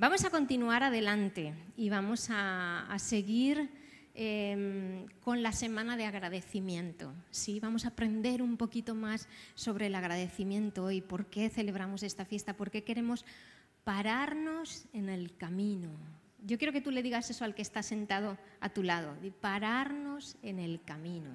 Vamos a continuar adelante y vamos a, seguir em, con la semana de agradecimiento. ¿sí? Vamos a aprender un poquito más sobre el agradecimiento y por qué celebramos esta fiesta, por qué queremos pararnos en el camino. Yo quiero que tú le digas eso al que está sentado a tu lado, pararnos en el camino.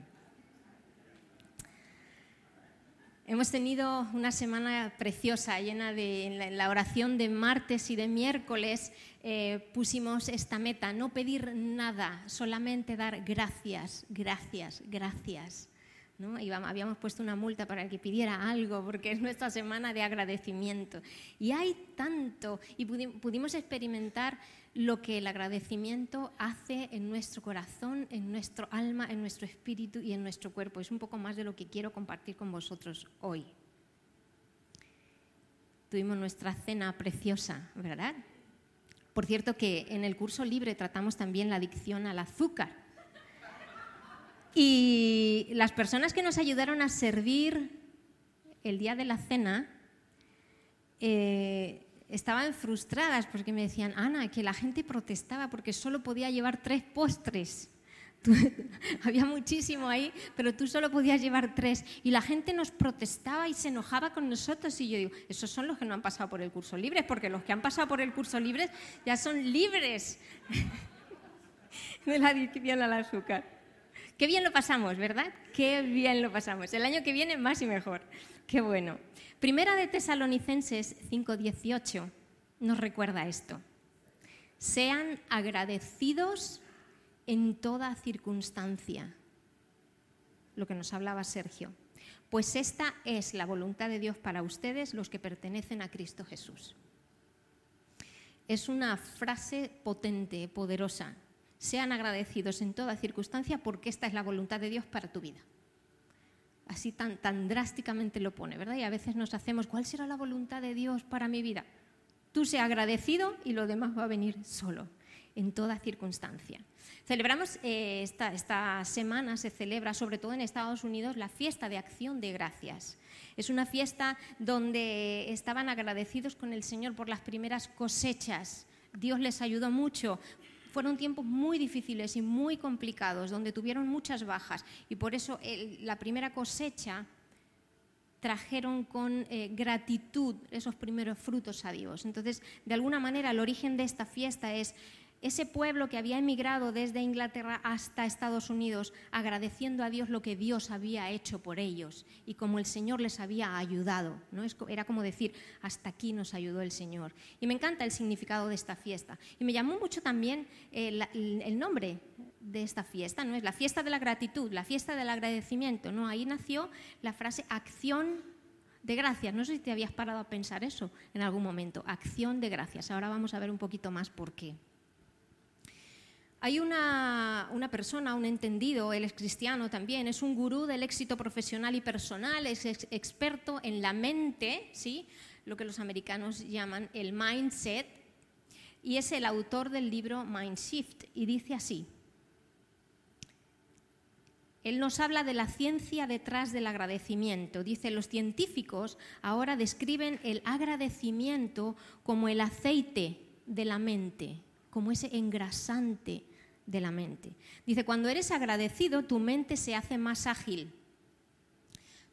Hemos tenido una semana preciosa, llena de la oración de martes y de miércoles. Eh, pusimos esta meta, no pedir nada, solamente dar gracias, gracias, gracias. ¿no? habíamos puesto una multa para el que pidiera algo, porque es nuestra semana de agradecimiento. Y hay tanto, y pudimos experimentar lo que el agradecimiento hace en nuestro corazón, en nuestro alma, en nuestro espíritu y en nuestro cuerpo. Es un poco más de lo que quiero compartir con vosotros hoy. Tuvimos nuestra cena preciosa, ¿verdad? Por cierto que en el curso libre tratamos también la adicción al azúcar. Y las personas que nos ayudaron a servir el día de la cena eh, estaban frustradas porque me decían, Ana, que la gente protestaba porque solo podía llevar tres postres. había muchísimo ahí, pero tú solo podías llevar tres. Y la gente nos protestaba y se enojaba con nosotros. Y yo digo, esos son los que no han pasado por el curso libre, porque los que han pasado por el curso libre ya son libres de la adicción al azúcar. Qué bien lo pasamos, ¿verdad? Qué bien lo pasamos. El año que viene más y mejor. Qué bueno. Primera de Tesalonicenses 5:18 nos recuerda esto. Sean agradecidos en toda circunstancia. Lo que nos hablaba Sergio. Pues esta es la voluntad de Dios para ustedes, los que pertenecen a Cristo Jesús. Es una frase potente, poderosa. Sean agradecidos en toda circunstancia porque esta es la voluntad de Dios para tu vida así tan, drásticamente lo pone, ¿verdad? Y a veces nos hacemos, ¿cuál será la voluntad de Dios para mi vida? Tú sé agradecido y lo demás va a venir solo, en toda circunstancia. Celebramos eh, esta, esta semana, se celebra sobre todo en Estados Unidos la fiesta de acción de gracias. Es una fiesta donde estaban agradecidos con el Señor por las primeras cosechas. Dios les ayudó mucho fueron tiempos muy difíciles y muy complicados, donde tuvieron muchas bajas y por eso la primera cosecha trajeron con eh, gratitud esos primeros frutos a Dios. Entonces, de alguna manera, el origen de esta fiesta es ese pueblo que había emigrado desde Inglaterra hasta Estados Unidos, agradeciendo a Dios lo que Dios había hecho por ellos y como el Señor les había ayudado. ¿no? Era como decir, hasta aquí nos ayudó el Señor. Y me encanta el significado de esta fiesta. Y me llamó mucho también el, el nombre de esta fiesta, ¿no? Es la fiesta de la gratitud, la fiesta del agradecimiento, ¿no? Ahí nació la frase acción de gracias. No sé si te habías parado a pensar eso en algún momento. Acción de gracias. Ahora vamos a ver un poquito más por qué. Hay una, persona, un entendido, él es cristiano también, es un gurú del éxito profesional y personal, es experto en la mente, ¿sí? lo que los americanos llaman el mindset, y es el autor del libro Mind Shift, y dice así. Él nos habla de la ciencia detrás del agradecimiento. Dice, los científicos ahora describen el agradecimiento como el aceite de la mente, como ese engrasante de la mente. Dice, cuando eres agradecido, tu mente se hace más ágil,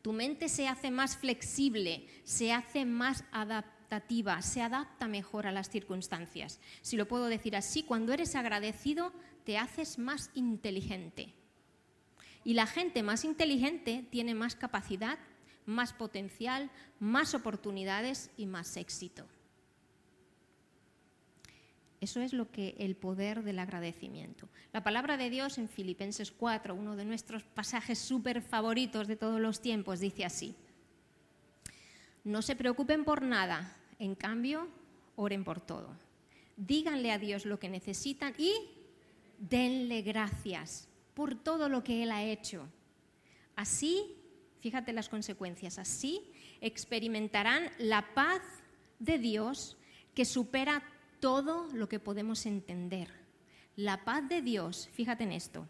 tu mente se hace más flexible, se hace más adaptativa, se adapta mejor a las circunstancias. Si lo puedo decir así, cuando eres agradecido, te haces más inteligente. Y la gente más inteligente tiene más capacidad, más potencial, más oportunidades y más éxito. Eso es lo que el poder del agradecimiento. La palabra de Dios en Filipenses 4, uno de nuestros pasajes súper favoritos de todos los tiempos, dice así. No se preocupen por nada, en cambio, oren por todo. Díganle a Dios lo que necesitan y denle gracias por todo lo que Él ha hecho. Así, fíjate las consecuencias, así experimentarán la paz de Dios que supera todo lo que podemos entender. La paz de Dios, fíjate en esto,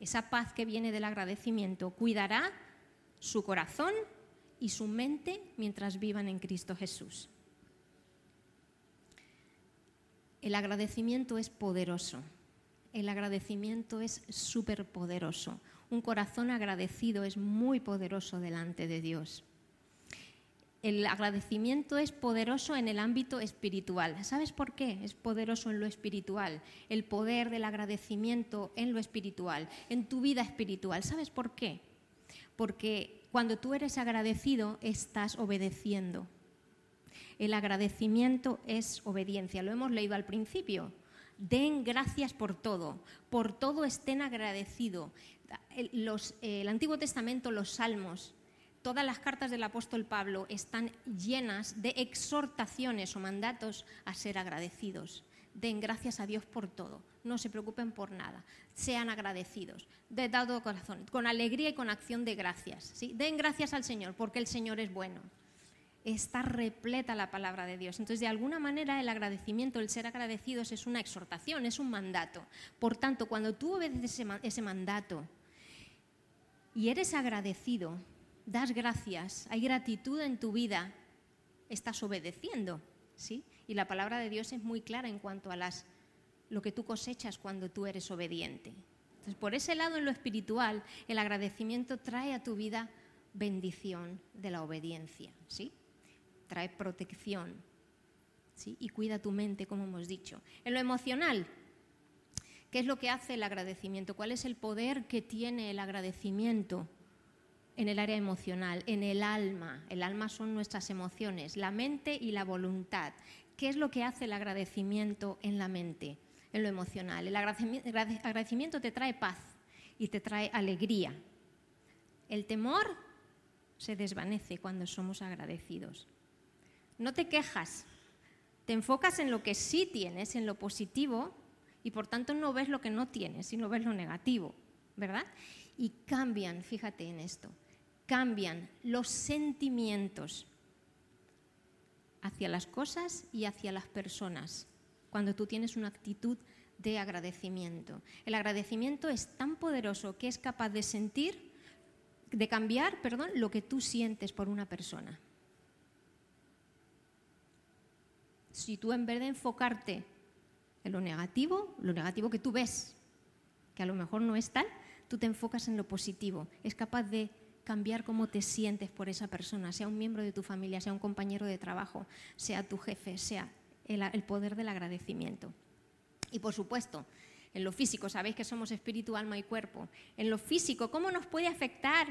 esa paz que viene del agradecimiento, cuidará su corazón y su mente mientras vivan en Cristo Jesús. El agradecimiento es poderoso. El agradecimiento es súper poderoso. Un corazón agradecido es muy poderoso delante de Dios. El agradecimiento es poderoso en el ámbito espiritual. ¿Sabes por qué? Es poderoso en lo espiritual. El poder del agradecimiento en lo espiritual, en tu vida espiritual. ¿Sabes por qué? Porque cuando tú eres agradecido, estás obedeciendo. El agradecimiento es obediencia. Lo hemos leído al principio. Den gracias por todo. Por todo estén agradecidos. El, Antiguo Testamento, los salmos, todas las cartas del apóstol Pablo están llenas de exhortaciones o mandatos a ser agradecidos. Den gracias a Dios por todo, no se preocupen por nada, sean agradecidos, de dado corazón, con alegría y con acción de gracias. ¿sí? Den gracias al Señor porque el Señor es bueno. Está repleta la palabra de Dios. Entonces, de alguna manera, el agradecimiento, el ser agradecidos es una exhortación, es un mandato. Por tanto, cuando tú obedeces ese mandato y eres agradecido, das gracias, hay gratitud en tu vida, estás obedeciendo, ¿sí? Y la palabra de Dios es muy clara en cuanto a las, lo que tú cosechas cuando tú eres obediente. Entonces, por ese lado, en lo espiritual, el agradecimiento trae a tu vida bendición de la obediencia, ¿sí? Trae protección, ¿sí? Y cuida tu mente, como hemos dicho. En lo emocional, ¿qué es lo que hace el agradecimiento? ¿Cuál es el poder que tiene el agradecimiento? En el área emocional, en el alma. El alma son nuestras emociones, la mente y la voluntad. ¿Qué es lo que hace el agradecimiento en la mente, en lo emocional? El agradecimiento te trae paz y te trae alegría. El temor se desvanece cuando somos agradecidos. No te quejas, te enfocas en lo que sí tienes, en lo positivo, y por tanto no ves lo que no tienes, sino ves lo negativo, ¿verdad? Y cambian, fíjate en esto, cambian los sentimientos hacia las cosas y hacia las personas cuando tú tienes una actitud de agradecimiento. El agradecimiento es tan poderoso que es capaz de sentir, de cambiar, perdón, lo que tú sientes por una persona. Si tú en vez de enfocarte en lo negativo, lo negativo que tú ves, que a lo mejor no es tal, tú te enfocas en lo positivo. Es capaz de cambiar cómo te sientes por esa persona, sea un miembro de tu familia, sea un compañero de trabajo, sea tu jefe, sea el, poder del agradecimiento. Y por supuesto, en lo físico, sabéis que somos espíritu, alma y cuerpo. En lo físico, ¿cómo nos puede afectar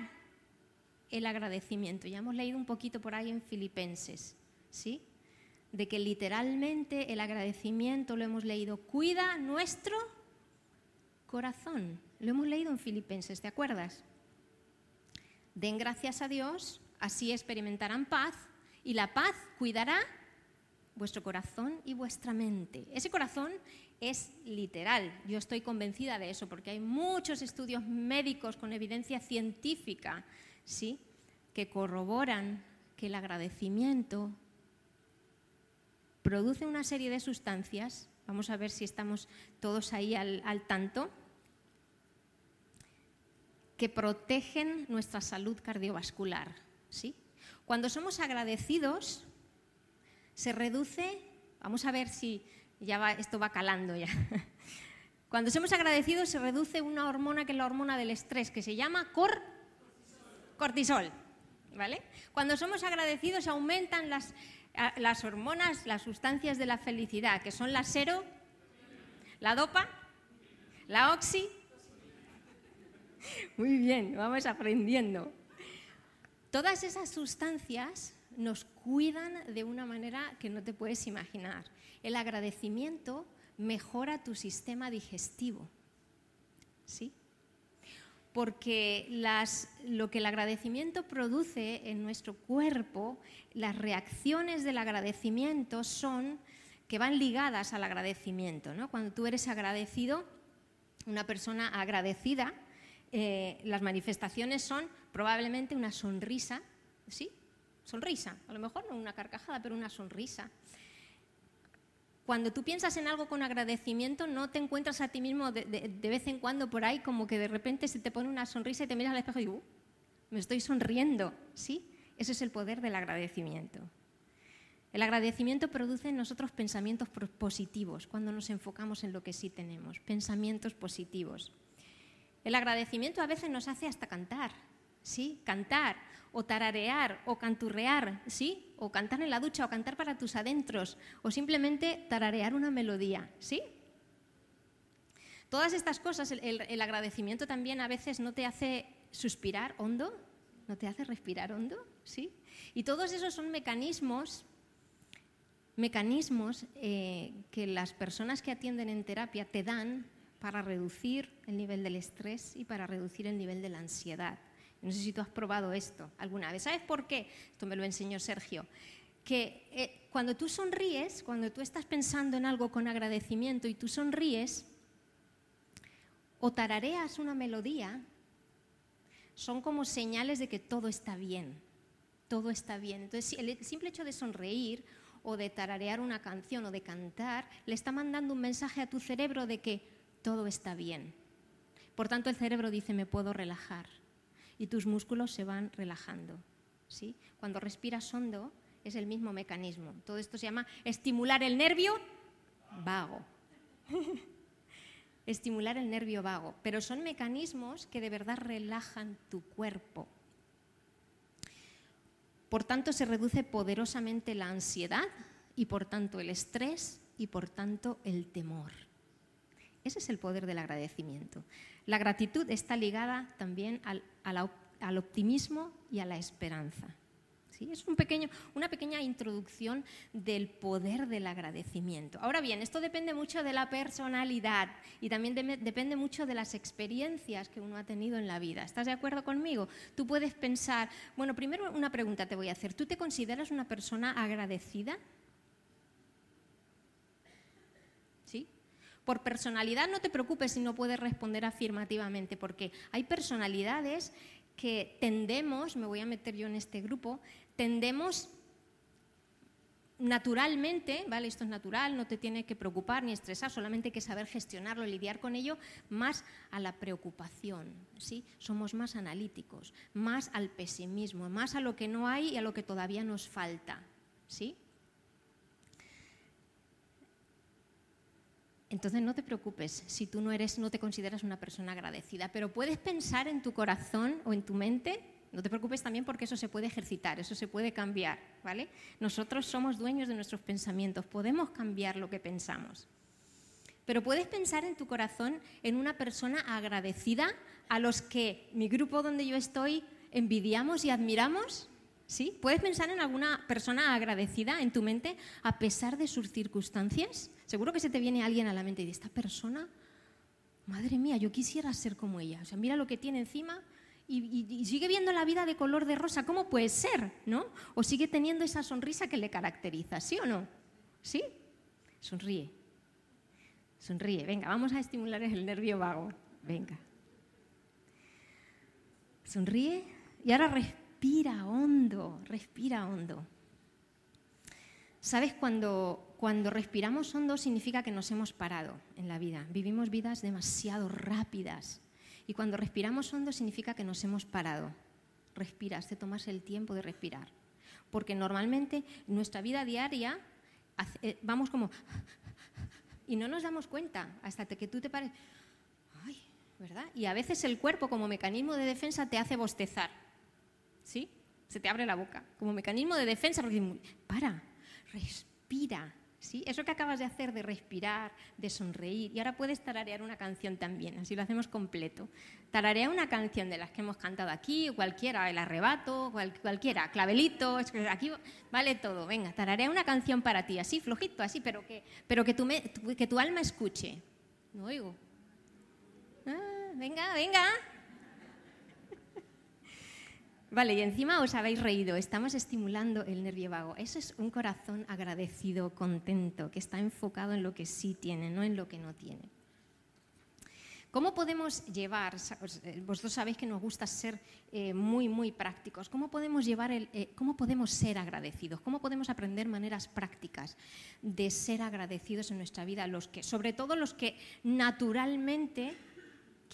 el agradecimiento? Ya hemos leído un poquito por ahí en Filipenses, ¿sí? De que literalmente el agradecimiento, lo hemos leído, cuida nuestro corazón. Lo hemos leído en Filipenses, ¿te acuerdas? Den gracias a Dios, así experimentarán paz y la paz cuidará vuestro corazón y vuestra mente. Ese corazón es literal, yo estoy convencida de eso porque hay muchos estudios médicos con evidencia científica, ¿sí? que corroboran que el agradecimiento produce una serie de sustancias, vamos a ver si estamos todos ahí al, al tanto, que protegen nuestra salud cardiovascular. ¿sí? Cuando somos agradecidos, se reduce, vamos a ver si ya esto va calando ya. Cuando somos agradecidos se reduce una hormona que es la hormona del estrés, que se llama cor cortisol. ¿vale? Cuando somos agradecidos aumentan las, las hormonas, las sustancias de la felicidad, que son la sero, la dopa, la oxi Muy bien, vamos aprendiendo. Todas esas sustancias nos cuidan de una manera que no te puedes imaginar. El agradecimiento mejora tu sistema digestivo. ¿Sí? Porque lo que el agradecimiento produce en nuestro cuerpo, las reacciones del agradecimiento son que van ligadas al agradecimiento. Cuando tú eres agradecido, una persona agradecida eh, las manifestaciones son probablemente una sonrisa, ¿sí? Sonrisa, a lo mejor no una carcajada, pero una sonrisa. Cuando tú piensas en algo con agradecimiento, no te encuentras a ti mismo de, vez en cuando por ahí como que de repente se te pone una sonrisa y te miras al espejo y uh, me estoy sonriendo, ¿sí? Ese es el poder del agradecimiento. El agradecimiento produce en nosotros pensamientos positivos cuando nos enfocamos en lo que sí tenemos, pensamientos positivos. El agradecimiento a veces nos hace hasta cantar, ¿sí? Cantar o tararear o canturrear, ¿sí? O cantar en la ducha o cantar para tus adentros o simplemente tararear una melodía, ¿sí? Todas estas cosas, el, agradecimiento también a veces no te hace suspirar hondo, no te hace respirar hondo, ¿sí? Y todos esos son mecanismos mecanismos eh, que las personas que atienden en terapia te dan para reducir el nivel del estrés y para reducir el nivel de la ansiedad. No sé si tú has probado esto alguna vez. ¿Sabes por qué? Esto me lo enseñó Sergio. Que eh, cuando tú sonríes, cuando tú estás pensando en algo con agradecimiento y tú sonríes, o tarareas una melodía, son como señales de que todo está bien. Todo está bien. Entonces, el simple hecho de sonreír o de tararear una canción o de cantar, le está mandando un mensaje a tu cerebro de que todo está bien. Por tanto, el cerebro dice, me puedo relajar. Y tus músculos se van relajando. ¿sí? Cuando respiras hondo, es el mismo mecanismo. Todo esto se llama estimular el nervio vago. estimular el nervio vago. Pero son mecanismos que de verdad relajan tu cuerpo. Por tanto, se reduce poderosamente la ansiedad y por tanto el estrés y por tanto el temor. Ese es el poder del agradecimiento. La gratitud está ligada también al, optimismo y a la esperanza. Es una pequeña introducción del poder del agradecimiento. Ahora bien, esto depende mucho de la personalidad y también depende mucho de las experiencias que uno ha tenido en la vida. ¿Estás de acuerdo conmigo? Tú puedes pensar, bueno, primero una pregunta te voy a hacer. ¿Tú te consideras una persona agradecida? ¿Sí? Por personalidad no te preocupes si no puedes responder afirmativamente, porque hay personalidades que tendemos, me voy a meter yo en este grupo, tendemos naturalmente, ¿vale? Esto es natural, no te tiene que preocupar ni estresar, solamente hay que saber gestionarlo, lidiar con ello, más a la preocupación, ¿sí? Somos más analíticos, más al pesimismo, más a lo que no hay y a lo que todavía nos falta, ¿sí? Entonces no te preocupes si tú no eres, no te consideras una persona agradecida, pero puedes pensar en tu corazón o en tu mente no te preocupes también porque eso se puede ejercitar, eso se puede cambiar, ¿vale? Nosotros somos dueños de nuestros pensamientos, podemos cambiar lo que pensamos. Pero puedes pensar en tu corazón en una persona agradecida a los que mi grupo donde yo estoy envidiamos y admiramos. ¿Sí? ¿Puedes pensar en alguna persona agradecida en tu mente a pesar de sus circunstancias? Seguro que se te viene alguien a la mente y de esta persona, madre mía, yo quisiera ser como ella. O sea, mira lo que tiene encima y, sigue viendo la vida de color de rosa. ¿Cómo puede ser? ¿No? O sigue teniendo esa sonrisa que le caracteriza, ¿sí o no? ¿Sí? Sonríe. Sonríe. Venga, vamos a estimular el nervio vago. Venga. Sonríe y ahora respira hondo, respira hondo. ¿Sabes? Cuando, cuando respiramos hondo significa que nos hemos parado en la vida. Vivimos vidas demasiado rápidas y cuando respiramos hondo significa que nos hemos parado. Respiras, te tomas el tiempo de respirar. Porque normalmente en nuestra vida diaria eh, vamos como... Y no nos damos cuenta hasta que tú te pares. ¿verdad? Y a veces el cuerpo como mecanismo de defensa te hace bostezar. ¿Sí? Se te abre la boca. Como mecanismo de defensa, para, respira, eso que acabas de hacer de respirar, de sonreír, y ahora puedes tararear una canción también, así lo hacemos completo. Tararea una canción de las que hemos cantado aquí, cualquiera, El Arrebato, cualquiera, Clavelito, aquí vale todo, venga, tararea una canción para ti, así flojito, así, pero que, pero que, tu, que tu alma escuche. No oigo. Ah, venga, venga. Vale, y encima os habéis reído, estamos estimulando el nervio vago. Eso es un corazón agradecido, contento, que está enfocado en lo que sí tiene, no en lo que no tiene. ¿Cómo podemos llevar, eh, vosotros sabéis que nos gusta ser eh, muy, muy prácticos, ¿cómo podemos, llevar el, eh, ¿cómo podemos ser agradecidos? ¿Cómo podemos aprender maneras prácticas de ser agradecidos en nuestra vida? Los que, sobre todo los que naturalmente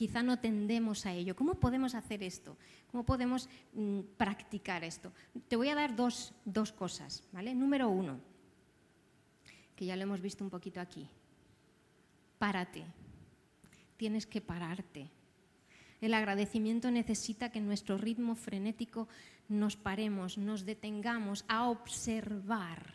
quizá no tendemos a ello. ¿Cómo podemos hacer esto? ¿Cómo podemos mm, practicar esto? Te voy a dar dos, cosas. ¿vale? Número uno, que ya lo hemos visto un poquito aquí. Párate. Tienes que pararte. El agradecimiento necesita que nuestro ritmo frenético nos paremos, nos detengamos a observar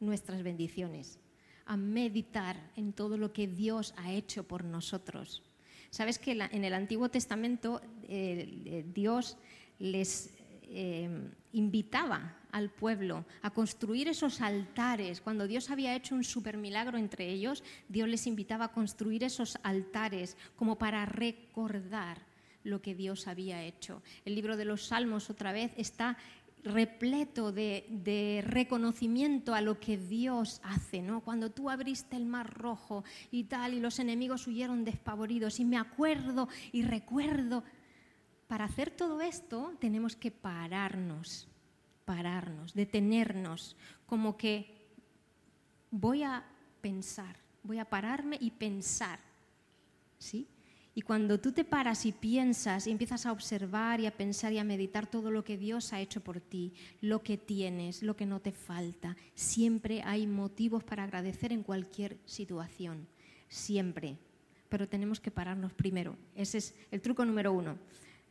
nuestras bendiciones, a meditar en todo lo que Dios ha hecho por nosotros. Sabes que en el Antiguo Testamento eh, Dios les eh, invitaba al pueblo a construir esos altares. Cuando Dios había hecho un supermilagro entre ellos, Dios les invitaba a construir esos altares como para recordar lo que Dios había hecho. El libro de los Salmos otra vez está repleto de, reconocimiento a lo que Dios hace, ¿no? Cuando tú abriste el mar rojo y tal, y los enemigos huyeron despavoridos, y me acuerdo y recuerdo. Para hacer todo esto tenemos que pararnos, pararnos, detenernos, como que voy a pensar, voy a pararme y pensar, ¿sí? Y cuando tú te paras y piensas y empiezas a observar y a pensar y a meditar todo lo que Dios ha hecho por ti, lo que tienes, lo que no te falta, siempre hay motivos para agradecer en cualquier situación, siempre. Pero tenemos que pararnos primero. Ese es el truco número uno.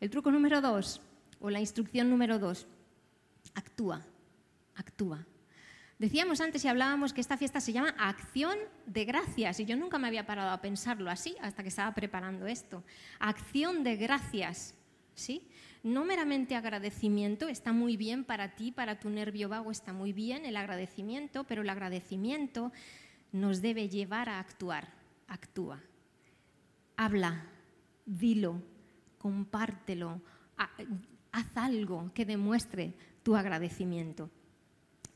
El truco número dos, o la instrucción número dos, actúa, actúa. Decíamos antes y hablábamos que esta fiesta se llama Acción de Gracias y yo nunca me había parado a pensarlo así hasta que estaba preparando esto. Acción de Gracias, ¿sí? No meramente agradecimiento, está muy bien para ti, para tu nervio vago está muy bien el agradecimiento, pero el agradecimiento nos debe llevar a actuar. Actúa. Habla, dilo, compártelo, haz algo que demuestre tu agradecimiento.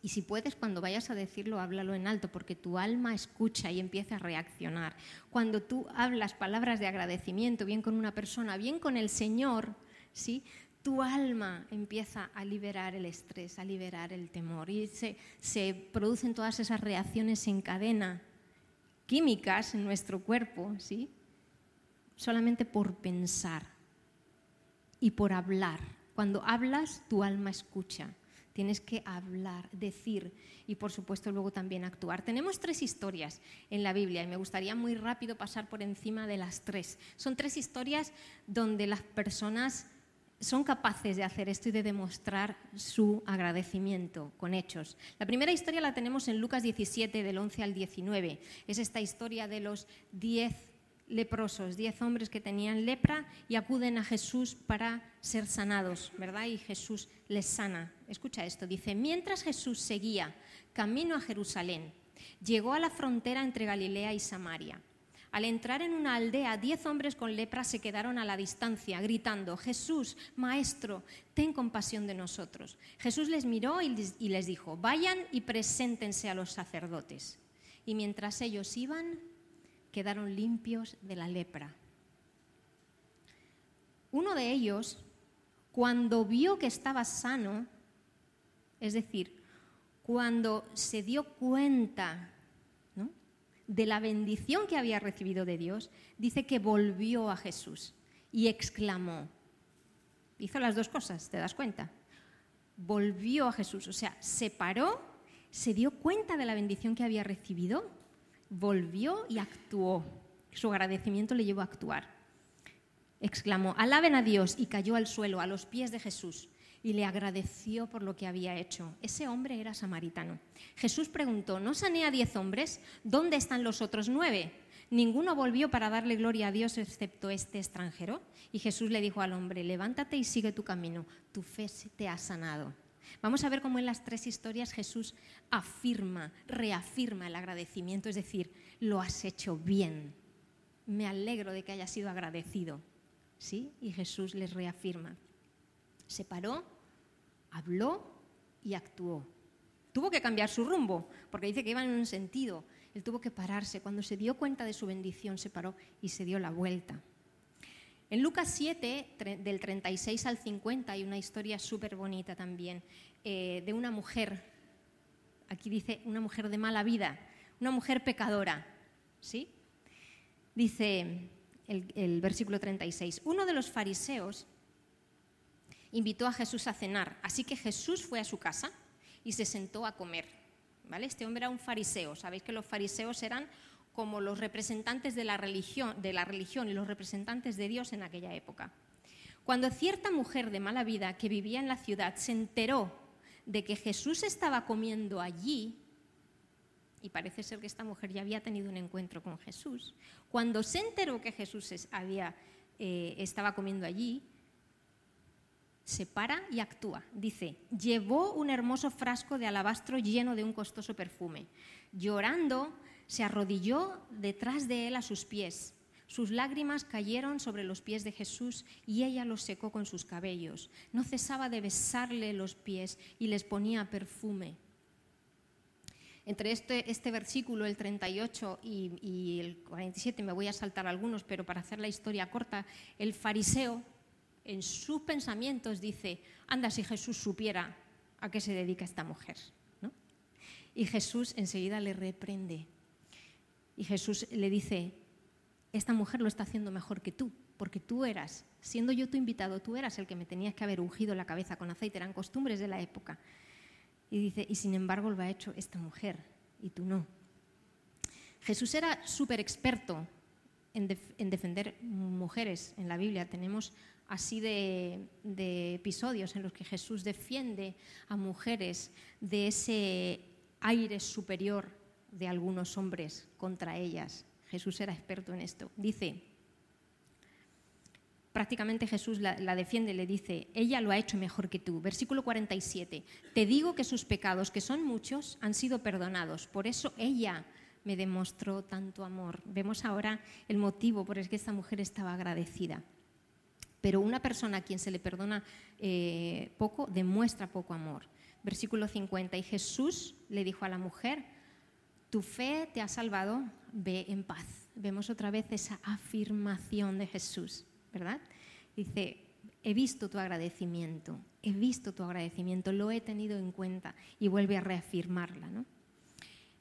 Y si puedes, cuando vayas a decirlo, háblalo en alto, porque tu alma escucha y empieza a reaccionar. Cuando tú hablas palabras de agradecimiento, bien con una persona, bien con el Señor, ¿sí? tu alma empieza a liberar el estrés, a liberar el temor. Y se, se producen todas esas reacciones en cadena químicas en nuestro cuerpo, ¿sí? solamente por pensar y por hablar. Cuando hablas, tu alma escucha. Tienes que hablar, decir y por supuesto luego también actuar. Tenemos tres historias en la Biblia y me gustaría muy rápido pasar por encima de las tres. Son tres historias donde las personas son capaces de hacer esto y de demostrar su agradecimiento con hechos. La primera historia la tenemos en Lucas 17, del 11 al 19. Es esta historia de los diez leprosos, diez hombres que tenían lepra y acuden a Jesús para ser sanados, ¿verdad? Y Jesús les sana. Escucha esto, dice, mientras Jesús seguía camino a Jerusalén, llegó a la frontera entre Galilea y Samaria. Al entrar en una aldea, diez hombres con lepra se quedaron a la distancia, gritando, Jesús, Maestro, ten compasión de nosotros. Jesús les miró y les dijo, vayan y preséntense a los sacerdotes. Y mientras ellos iban, quedaron limpios de la lepra. Uno de ellos, cuando vio que estaba sano, es decir, cuando se dio cuenta de la bendición que había recibido de Dios, dice que volvió a Jesús y exclamó, hizo las dos cosas, ¿te das cuenta? Volvió a Jesús, o sea, se paró, se dio cuenta de la bendición que había recibido volvió y actuó. Su agradecimiento le llevó a actuar. Exclamó, alaben a Dios y cayó al suelo a los pies de Jesús y le agradeció por lo que había hecho. Ese hombre era samaritano. Jesús preguntó, ¿no sané a diez hombres? ¿Dónde están los otros nueve? Ninguno volvió para darle gloria a Dios excepto este extranjero. Y Jesús le dijo al hombre, levántate y sigue tu camino, tu fe te ha sanado. Vamos a ver cómo en las tres historias Jesús afirma, reafirma el agradecimiento, es decir, lo has hecho bien. Me alegro de que hayas sido agradecido. ¿Sí? Y Jesús les reafirma. Se paró, habló y actuó. Tuvo que cambiar su rumbo, porque dice que iba en un sentido. Él tuvo que pararse. Cuando se dio cuenta de su bendición, se paró y se dio la vuelta. En Lucas 7, del 36 al 50, hay una historia súper bonita también eh, de una mujer, aquí dice una mujer de mala vida, una mujer pecadora, ¿sí? Dice el, el versículo 36, uno de los fariseos invitó a Jesús a cenar, así que Jesús fue a su casa y se sentó a comer. ¿vale? Este hombre era un fariseo. Sabéis que los fariseos eran como los representantes de la religión, de la religión y los representantes de Dios en aquella época. Cuando cierta mujer de mala vida que vivía en la ciudad se enteró de que Jesús estaba comiendo allí, y parece ser que esta mujer ya había tenido un encuentro con Jesús, cuando se enteró que Jesús había, eh, estaba comiendo allí, se para y actúa. Dice, llevó un hermoso frasco de alabastro lleno de un costoso perfume. Llorando, se arrodilló detrás de él a sus pies. Sus lágrimas cayeron sobre los pies de Jesús y ella los secó con sus cabellos. No cesaba de besarle los pies y les ponía perfume. Entre este, este versículo, el 38 y, y el 47, me voy a saltar algunos, pero para hacer la historia corta, el fariseo en sus pensamientos dice, anda si Jesús supiera a qué se dedica esta mujer. ¿no? Y Jesús enseguida le reprende. Y Jesús le dice, esta mujer lo está haciendo mejor que tú, porque tú eras, siendo yo tu invitado, tú eras el que me tenías que haber ungido la cabeza con aceite, eran costumbres de la época. Y dice, y sin embargo lo ha hecho esta mujer, y tú no. Jesús era súper experto en, en, defender mujeres en la Biblia. Tenemos así de, episodios en los que Jesús defiende a mujeres de ese aire superior de algunos hombres contra ellas. Jesús era experto en esto. Dice, prácticamente Jesús la, la, defiende, le dice, ella lo ha hecho mejor que tú. Versículo 47, te digo que sus pecados, que son muchos, han sido perdonados. Por eso ella me demostró tanto amor. Vemos ahora el motivo por el que esta mujer estaba agradecida. Pero una persona a quien se le perdona eh, poco demuestra poco amor. Versículo 50. Y Jesús le dijo a la mujer, tu fe te ha salvado, ve en paz. Vemos otra vez esa afirmación de Jesús, ¿verdad? Dice, he visto tu agradecimiento, he visto tu agradecimiento, lo he tenido en cuenta y vuelve a reafirmarla, ¿no?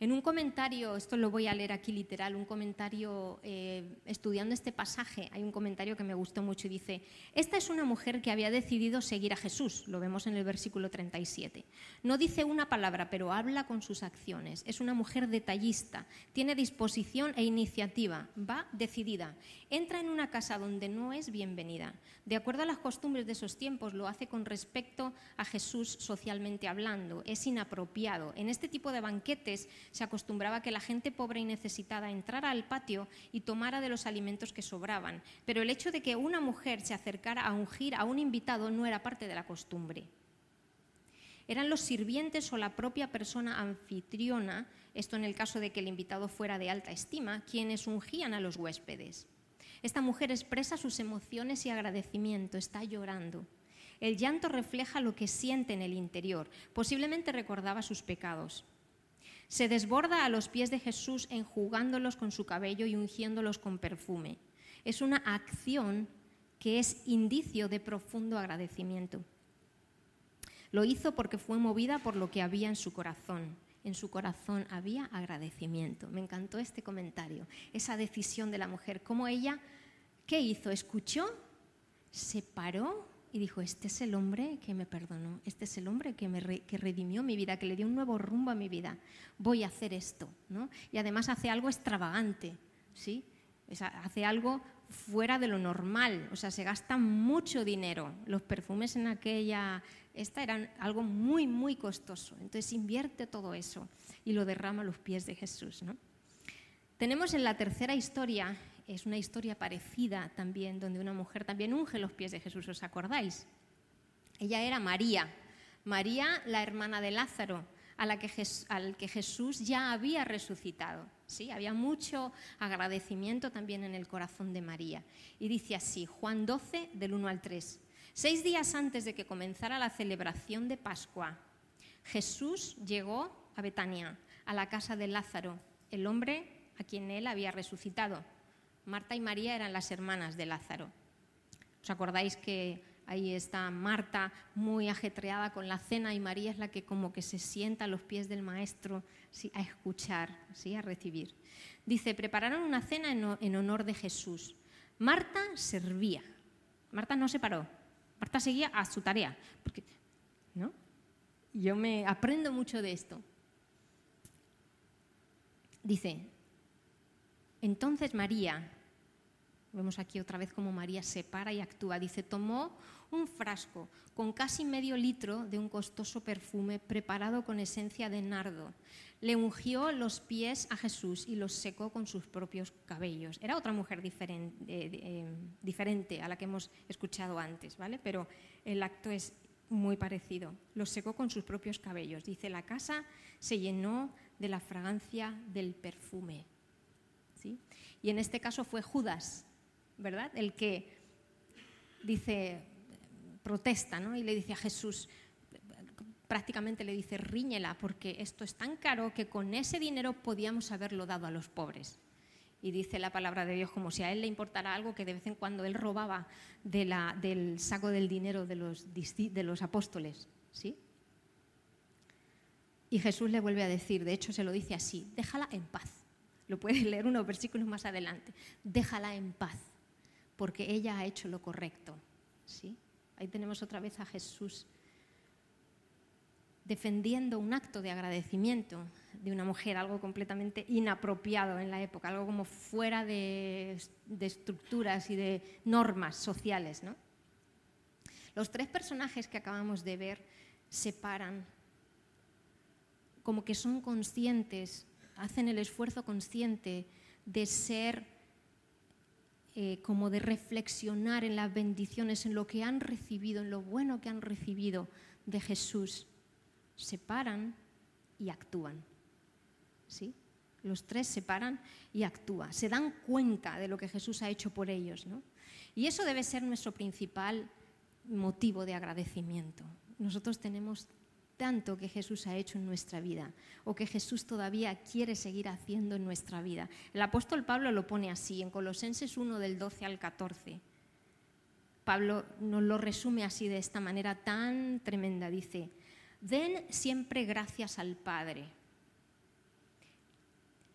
En un comentario, esto lo voy a leer aquí literal, un comentario eh, estudiando este pasaje, hay un comentario que me gustó mucho y dice, esta es una mujer que había decidido seguir a Jesús, lo vemos en el versículo 37. No dice una palabra, pero habla con sus acciones. Es una mujer detallista, tiene disposición e iniciativa, va decidida. Entra en una casa donde no es bienvenida. De acuerdo a las costumbres de esos tiempos, lo hace con respecto a Jesús socialmente hablando. Es inapropiado. En este tipo de banquetes se acostumbraba que la gente pobre y necesitada entrara al patio y tomara de los alimentos que sobraban, pero el hecho de que una mujer se acercara a ungir a un invitado no era parte de la costumbre. Eran los sirvientes o la propia persona anfitriona, esto en el caso de que el invitado fuera de alta estima, quienes ungían a los huéspedes. Esta mujer expresa sus emociones y agradecimiento, está llorando. El llanto refleja lo que siente en el interior, posiblemente recordaba sus pecados. Se desborda a los pies de Jesús enjugándolos con su cabello y ungiéndolos con perfume. Es una acción que es indicio de profundo agradecimiento. Lo hizo porque fue movida por lo que había en su corazón. En su corazón había agradecimiento. Me encantó este comentario, esa decisión de la mujer. ¿Cómo ella, qué hizo? ¿Escuchó? ¿Se paró? Y dijo, este es el hombre que me perdonó, este es el hombre que, me que redimió mi vida, que le dio un nuevo rumbo a mi vida. Voy a hacer esto. ¿no? Y además hace algo extravagante, ¿sí? hace algo fuera de lo normal, o sea, se gasta mucho dinero. Los perfumes en aquella, esta eran algo muy, muy costoso. Entonces invierte todo eso y lo derrama a los pies de Jesús. ¿no? Tenemos en la tercera historia es una historia parecida también, donde una mujer también unge los pies de Jesús, ¿os acordáis? Ella era María, María la hermana de Lázaro, a la que al que Jesús ya había resucitado. ¿sí? Había mucho agradecimiento también en el corazón de María. Y dice así, Juan 12, del 1 al 3. Seis días antes de que comenzara la celebración de Pascua, Jesús llegó a Betania, a la casa de Lázaro, el hombre a quien él había resucitado. Marta y María eran las hermanas de Lázaro. ¿Os acordáis que ahí está Marta muy ajetreada con la cena y María es la que como que se sienta a los pies del maestro a escuchar, ¿sí? a recibir? Dice, prepararon una cena en, honor de Jesús. Marta servía. Marta no se paró. Marta seguía a su tarea. Porque, ¿no? Yo me aprendo mucho de esto. Dice, entonces María, vemos aquí otra vez cómo María se para y actúa, dice, tomó un frasco con casi medio litro de un costoso perfume preparado con esencia de nardo. Le ungió los pies a Jesús y los secó con sus propios cabellos. Era otra mujer diferente, eh, diferente a la que hemos escuchado antes, ¿vale? Pero el acto es muy parecido. Los secó con sus propios cabellos. Dice, la casa se llenó de la fragancia del perfume. ¿Sí? Y en este caso fue Judas, ¿verdad? El que dice, protesta, ¿no? Y le dice a Jesús, prácticamente le dice, ríñela, porque esto es tan caro que con ese dinero podíamos haberlo dado a los pobres. Y dice la palabra de Dios como si a él le importara algo que de vez en cuando él robaba del saco del dinero de los, de los apóstoles. ¿sí? Y Jesús le vuelve a decir, de hecho se lo dice así, déjala en paz. Lo puedes leer unos versículos más adelante. Déjala en paz, porque ella ha hecho lo correcto. ¿sí? Ahí tenemos otra vez a Jesús defendiendo un acto de agradecimiento de una mujer, algo completamente inapropiado en la época, algo como fuera de, estructuras y de normas sociales. Los tres personajes que acabamos de ver se paran, como que son conscientes, hacen el esfuerzo consciente de ser eh, como de reflexionar en las bendiciones, en lo que han recibido, en lo bueno que han recibido de Jesús, se paran y actúan. ¿Sí? Los tres se paran y actúan, se dan cuenta de lo que Jesús ha hecho por ellos. Y eso debe ser nuestro principal motivo de agradecimiento. Nosotros tenemos tanto que Jesús ha hecho en nuestra vida o que Jesús todavía quiere seguir haciendo en nuestra vida. El apóstol Pablo lo pone así en Colosenses 1 del 12 al 14. Pablo nos lo resume así de esta manera tan tremenda. Dice, den siempre gracias al Padre.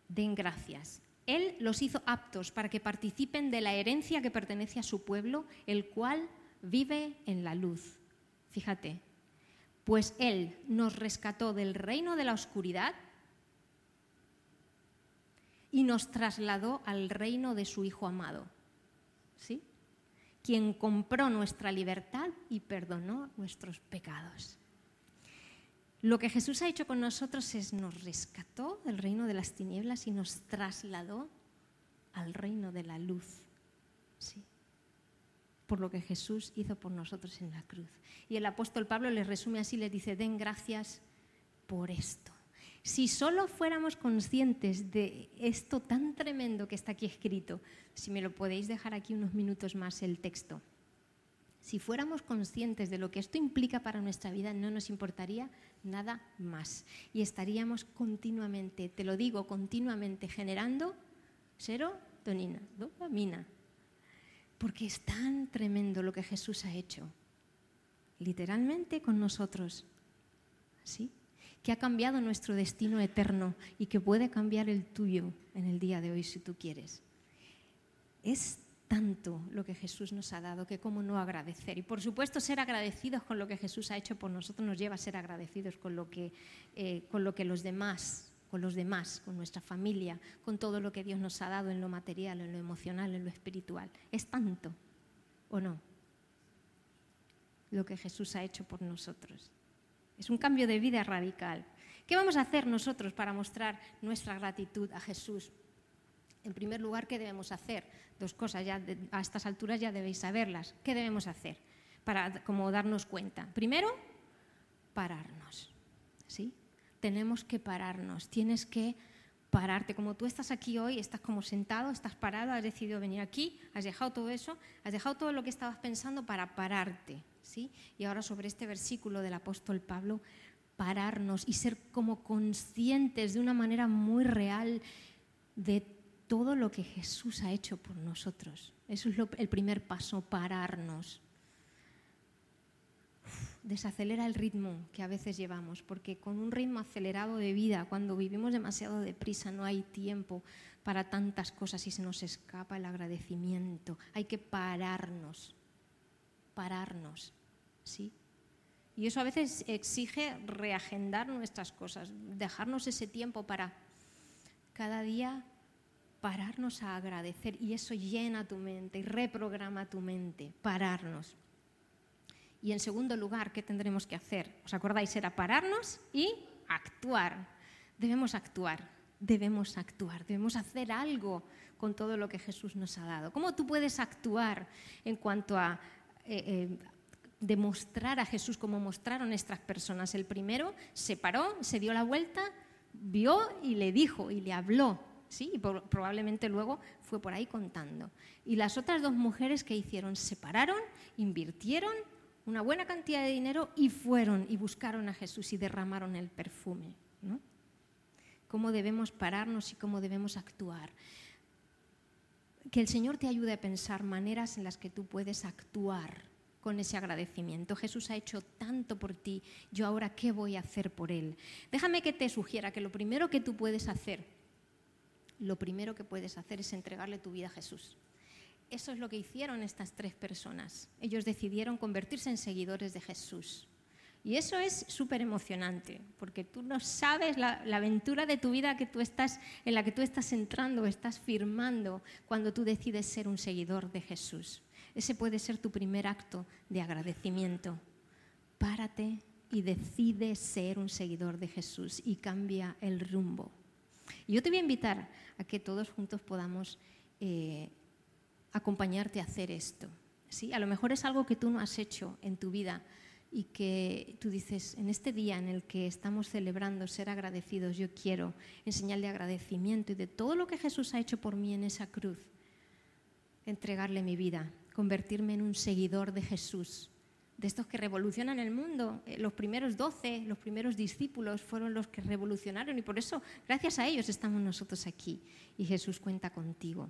Den gracias. Él los hizo aptos para que participen de la herencia que pertenece a su pueblo, el cual vive en la luz. Fíjate, pues Él nos rescató del reino de la oscuridad y nos trasladó al reino de su Hijo amado, ¿sí? quien compró nuestra libertad y perdonó nuestros pecados. Lo que Jesús ha hecho con nosotros es nos rescató del reino de las tinieblas y nos trasladó al reino de la luz. ¿sí? Por lo que Jesús hizo por nosotros en la cruz. Y el apóstol Pablo les resume así, les dice, den gracias por esto. Si solo fuéramos conscientes de esto tan tremendo que está aquí escrito, si me lo podéis dejar aquí unos minutos más el texto, si fuéramos conscientes de lo que esto implica para nuestra vida, no nos importaría nada más. Y estaríamos continuamente, te lo digo, continuamente generando serotonina, dopamina, porque es tan tremendo lo que Jesús ha hecho, literalmente con nosotros, ¿sí? que ha cambiado nuestro destino eterno y que puede cambiar el tuyo en el día de hoy si tú quieres. Es tanto lo que Jesús nos ha dado que cómo no agradecer. Y por supuesto ser agradecidos con lo que Jesús ha hecho por nosotros nos lleva a ser agradecidos con lo que, eh, con lo que los demás con los demás, con nuestra familia, con todo lo que Dios nos ha dado en lo material, en lo emocional, en lo espiritual. ¿Es tanto o no? Lo que Jesús ha hecho por nosotros. Es un cambio de vida radical. ¿Qué vamos a hacer nosotros para mostrar nuestra gratitud a Jesús? En primer lugar, ¿qué debemos hacer? Dos cosas, ya a estas alturas ya debéis saberlas. ¿Qué debemos hacer para como darnos cuenta? Primero, pararnos. ¿Sí? Tenemos que pararnos, tienes que pararte. Como tú estás aquí hoy, estás como sentado, estás parado, has decidido venir aquí, has dejado todo eso, has dejado todo lo que estabas pensando para pararte. ¿sí? Y ahora sobre este versículo del apóstol Pablo, pararnos y ser como conscientes de una manera muy real de todo lo que Jesús ha hecho por nosotros. Eso es el primer paso, pararnos desacelera el ritmo que a veces llevamos, porque con un ritmo acelerado de vida, cuando vivimos demasiado deprisa, no hay tiempo para tantas cosas y se nos escapa el agradecimiento. Hay que pararnos, pararnos, ¿sí? Y eso a veces exige reagendar nuestras cosas, dejarnos ese tiempo para cada día pararnos a agradecer y eso llena tu mente y reprograma tu mente, pararnos. Y en segundo lugar, ¿qué tendremos que hacer? ¿Os acordáis? Era pararnos y actuar. Debemos actuar, debemos actuar, debemos hacer algo con todo lo que Jesús nos ha dado. ¿Cómo tú puedes actuar en cuanto a eh, eh, demostrar a Jesús como mostraron estas personas? El primero se paró, se dio la vuelta, vio y le dijo y le habló. ¿sí? Y probablemente luego fue por ahí contando. Y las otras dos mujeres que hicieron, se pararon, invirtieron una buena cantidad de dinero y fueron y buscaron a Jesús y derramaron el perfume. ¿no? Cómo debemos pararnos y cómo debemos actuar. Que el Señor te ayude a pensar maneras en las que tú puedes actuar con ese agradecimiento. Jesús ha hecho tanto por ti, yo ahora qué voy a hacer por Él. Déjame que te sugiera que lo primero que tú puedes hacer, lo primero que puedes hacer es entregarle tu vida a Jesús. Eso es lo que hicieron estas tres personas. Ellos decidieron convertirse en seguidores de Jesús. Y eso es súper emocionante, porque tú no sabes la, aventura de tu vida que tú estás, en la que tú estás entrando, estás firmando cuando tú decides ser un seguidor de Jesús. Ese puede ser tu primer acto de agradecimiento. Párate y decide ser un seguidor de Jesús y cambia el rumbo. Yo te voy a invitar a que todos juntos podamos eh, acompañarte a hacer esto. ¿sí? A lo mejor es algo que tú no has hecho en tu vida y que tú dices, en este día en el que estamos celebrando ser agradecidos, yo quiero, en señal de agradecimiento y de todo lo que Jesús ha hecho por mí en esa cruz, entregarle mi vida, convertirme en un seguidor de Jesús, de estos que revolucionan el mundo. Eh, los primeros doce, los primeros discípulos fueron los que revolucionaron y por eso, gracias a ellos, estamos nosotros aquí y Jesús cuenta contigo.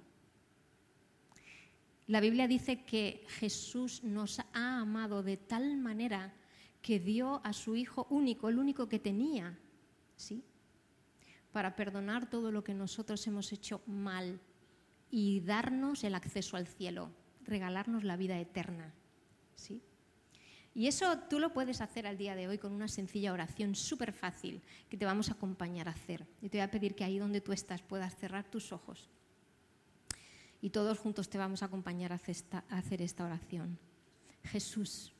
La Biblia dice que Jesús nos ha amado de tal manera que dio a su Hijo único, el único que tenía, ¿sí? Para perdonar todo lo que nosotros hemos hecho mal y darnos el acceso al cielo, regalarnos la vida eterna, ¿sí? Y eso tú lo puedes hacer al día de hoy con una sencilla oración súper fácil que te vamos a acompañar a hacer. Y te voy a pedir que ahí donde tú estás puedas cerrar tus ojos y todos juntos te vamos a acompañar a hacer esta oración. Jesús,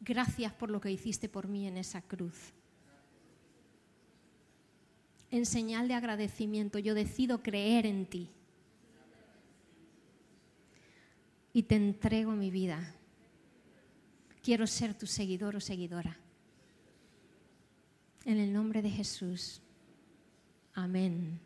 gracias por lo que hiciste por mí en esa cruz. En señal de agradecimiento, yo decido creer en ti. Y te entrego mi vida. Quiero ser tu seguidor o seguidora. En el nombre de Jesús. Amén.